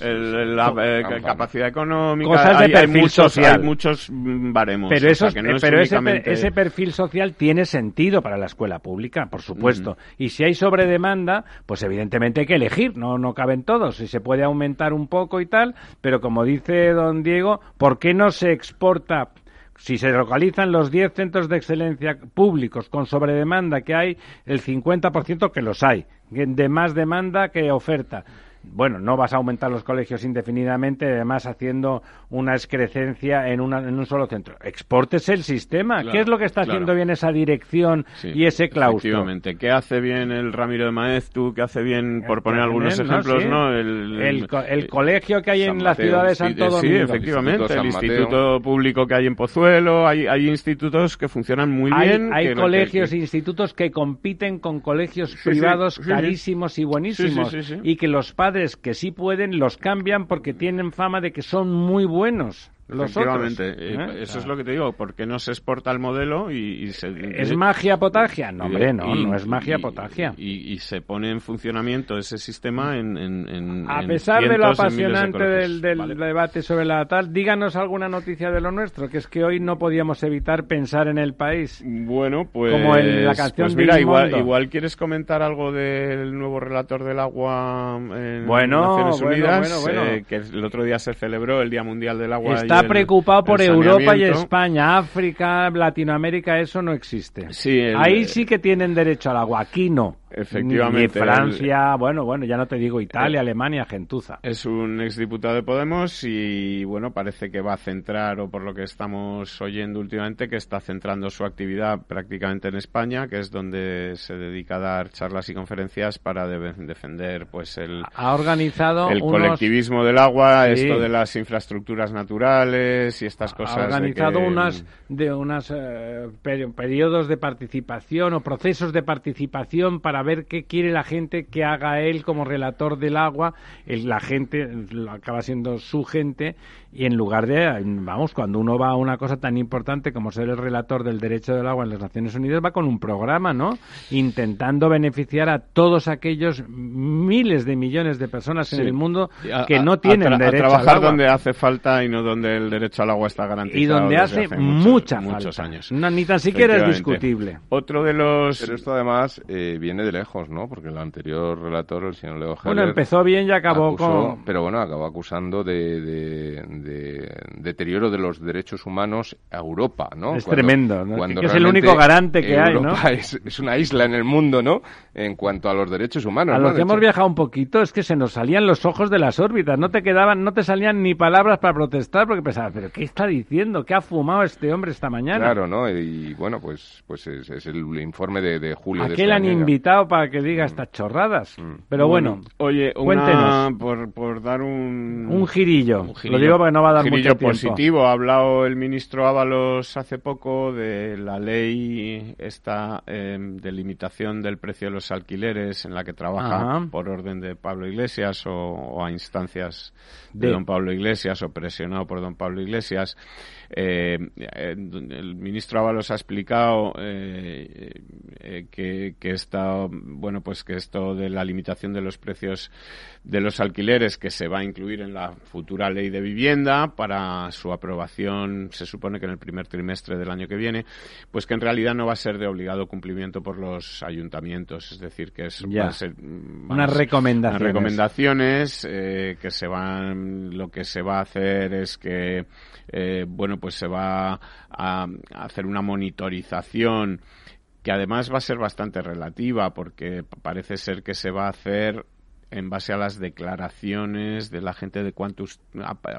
el- el- la eh, capacidad económica, Cosas de hay, hay perfil muchos, social. hay muchos baremos. Pero, o eso, sea, que no es pero ese, per- únicamente- ese perfil social tiene sentido para la escuela pública, por supuesto. Y si hay sobredemanda, pues evidentemente hay que elegir, no, no caben todos. Y se puede aumentar un poco y tal, pero como dice don Diego, ¿por qué no se exporta? Si se localizan los 10 centros de excelencia públicos con sobredemanda, que hay el 50% que los hay, de más demanda que oferta. Bueno, no vas a aumentar los colegios indefinidamente, además haciendo una excrecencia en, una, en un solo centro. Exportes el sistema. Claro, ¿Qué es lo que está claro. haciendo bien esa dirección Sí, y ese claustro? Efectivamente. ¿Qué hace bien el Ramiro de Maeztu? ¿Qué hace bien, por poner algunos ejemplos, Sí. no? El, El, co- el eh, colegio que hay San en la Mateo, ciudad de sí, Santo Sí, Domingo. efectivamente, Instituto el instituto público que hay en Pozuelo, hay, hay institutos que funcionan muy Hay, bien. hay que- colegios que- e institutos que compiten con colegios Sí, sí, privados sí, sí. carísimos y buenísimos Sí, sí, sí, sí. y que los padres que sí pueden los cambian porque tienen fama de que son muy buenos los otros. Efectivamente, eh, ¿eh? eso es lo que te digo, porque no se exporta el modelo y, y se... ¿Es magia potagia? No, hombre, no, y- no es magia potagia. Y, se pone en funcionamiento ese sistema en... en- en- A en pesar de lo en miles de apasionante del, del Vale. debate sobre la tal, díganos alguna noticia de lo nuestro, que es que hoy no podíamos evitar pensar en el país. Bueno, pues... Como en la canción pues de mira, igual, Inmondo. igual quieres comentar algo del nuevo relator del agua en Bueno, Naciones bueno, Unidas, bueno, bueno. eh, que el otro día se celebró el Día Mundial del Agua. Está el- preocupado por Europa y. España, África, Latinoamérica, eso no existe. Sí, el- Ahí sí que tienen derecho al agua, aquí no. Efectivamente, Y Francia, bueno, bueno, ya no te digo Italia, Eh, Alemania, gentuza. Es un exdiputado de Podemos y, bueno, parece que va a centrar, o por lo que estamos oyendo últimamente, que está centrando su actividad prácticamente en España, que es donde se dedica a dar charlas y conferencias para de- defender, pues, el, Ha organizado el unos- colectivismo del agua, Sí. esto de las infraestructuras naturales y estas cosas. ha de organizado que- unas de unas eh, peri- periodos de participación o procesos de participación para ver qué quiere la gente que haga él como relator del agua. La gente acaba siendo su gente y en lugar de vamos cuando uno va a una cosa tan importante como ser el relator del derecho del agua en las Naciones Unidas va con un programa no intentando beneficiar a todos aquellos miles de millones de personas Sí. en el mundo a- que a- no a tienen a derecho al trabajar agua. donde hace falta y no donde el derecho al agua está garantizado. y donde hace, muchos- mucha muchos falta. años. No, ni tan siquiera es discutible. Otro de los Pero esto además eh, viene de lejos, ¿no? Porque el anterior relator, el señor Leo Bueno, Heller, empezó bien y acabó acusó- con... Pero bueno, acabó acusando de, de- de deterioro de los derechos humanos a Europa, ¿no? Es tremendo, ¿no? cuando Que es el único garante que hay, ¿no? Europa [LAUGHS] es, es una isla en el mundo, ¿no? En cuanto a los derechos humanos. A ¿no? los De que hemos hecho- viajado un poquito es que se nos salían los ojos de las órbitas, no te quedaban, no te salían ni palabras para protestar porque pensabas, pero ¿qué está diciendo? ¿Qué ha fumado este hombre esta mañana? Claro, ¿no? Y bueno, pues, pues es, es el informe de, de julio ¿A de qué este le han año. invitado para que diga estas chorradas? Pero bueno, Oye, una, cuéntenos. por, por dar un... un girillo. un Lo digo no va a dar un mucho girillo tiempo. positivo. Ha hablado el ministro Ábalos hace poco de la ley esta eh, de limitación del precio de los alquileres en la que trabaja Ajá. por orden de Pablo Iglesias o, o a instancias de De- don Pablo Iglesias o presionado por don Pablo Iglesias. Eh, eh, el ministro Ábalos ha explicado eh, eh, que, que esta, bueno, pues que esto de la limitación de los precios de los alquileres que se va a incluir en la futura ley de vivienda para su aprobación se supone que en el primer trimestre del año que viene pues que en realidad no va a ser de obligado cumplimiento por los ayuntamientos es decir que es a ser, van Unas a ser- recomendaciones. unas recomendaciones eh, que se van lo que se va a hacer es que eh, bueno pues se va a, a hacer una monitorización que además va a ser bastante relativa porque parece ser que se va a hacer en base a las declaraciones de la gente de cuánto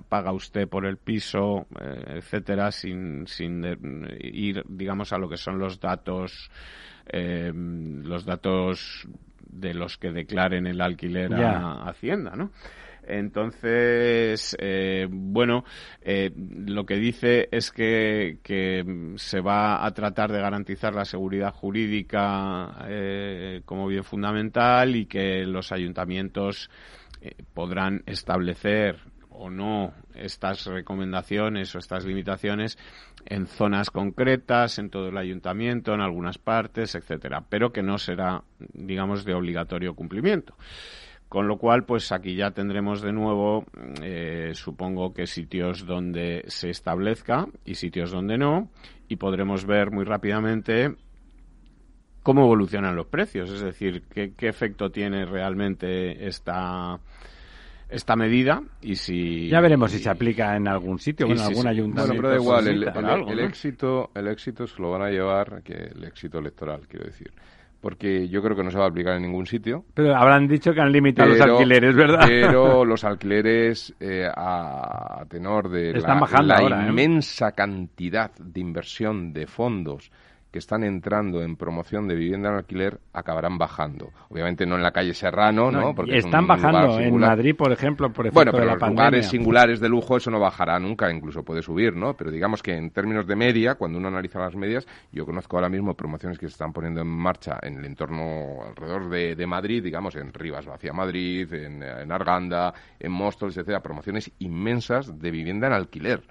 paga usted por el piso, eh, etcétera, sin, sin ir, digamos, a lo que son los datos, eh, los datos de los que declaren el alquiler a Hacienda, ¿no? Entonces, eh, bueno, eh, lo que dice es que, se va a tratar de garantizar la seguridad jurídica eh, como bien fundamental y que los ayuntamientos podrán establecer o no estas recomendaciones o estas limitaciones en zonas concretas, en todo el ayuntamiento, en algunas partes, etcétera, pero que no será, digamos, de obligatorio cumplimiento. Con lo cual, pues aquí ya tendremos de nuevo, eh, supongo que sitios donde se establezca y sitios donde no, y podremos ver muy rápidamente cómo evolucionan los precios, es decir, qué, efecto tiene realmente esta esta medida y si ya veremos si se aplica en algún sitio o en algún ayuntamiento bueno pero da igual el, éxito el éxito se lo van a llevar que el éxito electoral quiero decir porque yo creo que no se va a aplicar en ningún sitio. Pero habrán dicho que han limitado los alquileres, ¿verdad? Pero [LAUGHS] los alquileres, eh, a tenor de la, ¿eh? inmensa cantidad de inversión de fondos que están entrando en promoción de vivienda en alquiler acabarán bajando. Obviamente no en la calle Serrano, ¿no? Porque están bajando en Madrid, por ejemplo, por Bueno, pero de la los lugares singulares de lujo eso no bajará nunca, incluso puede subir, ¿no? Pero digamos que en términos de media, cuando uno analiza las medias, yo conozco ahora mismo promociones que se están poniendo en marcha en el entorno alrededor de, Madrid, digamos, en Rivas hacia Madrid, en, en Arganda, en Móstoles, etcétera, promociones inmensas de vivienda en alquiler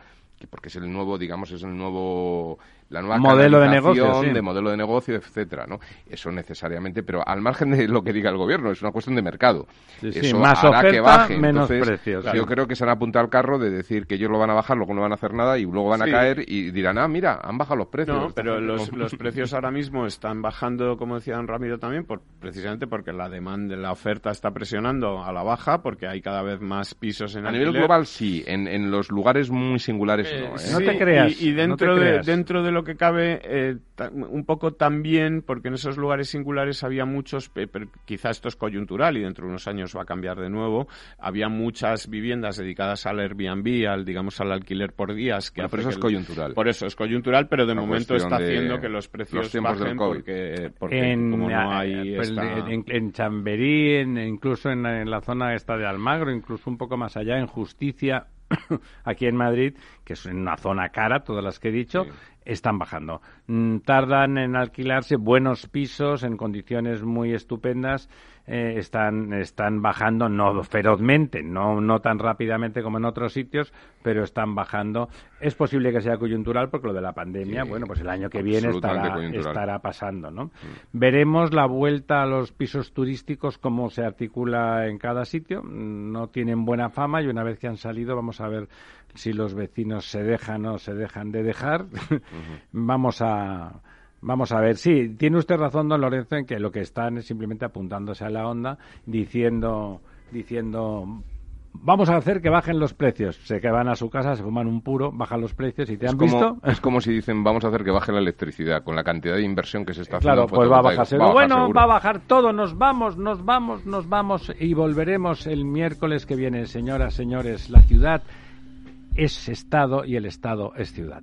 porque es el nuevo, digamos, es el nuevo la nueva modelo de negocio, de modelo de negocio, etcétera, ¿no? Eso necesariamente, pero al margen de lo que diga el gobierno, es una cuestión de mercado. Eso más hará que baje. menos precios. Yo creo que se han apuntado al carro de decir que ellos lo van a bajar, luego no van a hacer nada y luego van a caer y dirán, ah, mira, han bajado los precios. No, pero los, los precios ahora mismo están bajando, como decía don Ramiro también, por, precisamente porque la demanda, la oferta está presionando a la baja, porque hay cada vez más pisos en A nivel global sí, en, en los lugares muy singulares no. ¿eh? No te creas. Y, dentro, de, dentro de lo que cabe, eh, un poco también, porque en esos lugares singulares había muchos, pero quizá esto es coyuntural y dentro de unos años va a cambiar de nuevo, había muchas viviendas dedicadas al Airbnb, al, digamos, al alquiler por días. Que por eso es coyuntural. Por eso es coyuntural, pero de momento está haciendo que los precios bajen porque, porque en, como no hay... Pues, en, Chamberí, incluso en, en la zona esta de Almagro, incluso un poco más allá, en Justicia, [COUGHS] aquí en Madrid, que es una zona cara, todas las que he dicho, están bajando. Mm, tardan en alquilarse buenos pisos en condiciones muy estupendas eh, están, están bajando, no ferozmente, no, no tan rápidamente como en otros sitios, pero están bajando. Es posible que sea coyuntural porque lo de la pandemia, bueno, pues el año que viene estará, estará pasando, ¿no? Mm. Veremos la vuelta a los pisos turísticos, cómo se articula en cada sitio. No tienen buena fama y una vez que han salido vamos a ver si los vecinos se dejan o se dejan de dejar. [LAUGHS] vamos a Vamos a ver, sí, tiene usted razón, don Lorenzo, en que lo que están es simplemente apuntándose a la onda, diciendo, diciendo, vamos a hacer que bajen los precios. Sé que van a su casa, se fuman un puro, bajan los precios y te han visto. Es como si dicen, vamos a hacer que baje la electricidad, con la cantidad de inversión que se está haciendo. Claro, pues va a bajarse. bueno, va a bajar todo, nos vamos, nos vamos, nos vamos y volveremos el miércoles que viene. Señoras, señores, la ciudad es Estado y el Estado es ciudad.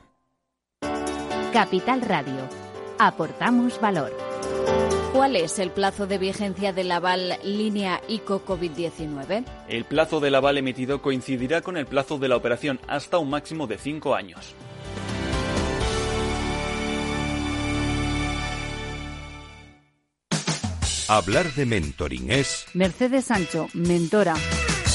Capital Radio. Aportamos valor. ¿Cuál es el plazo de vigencia del aval línea ICO COVID-19? El plazo del aval emitido coincidirá con el plazo de la operación hasta un máximo de cinco años. Hablar de mentoring es Mercedes Sancho, mentora.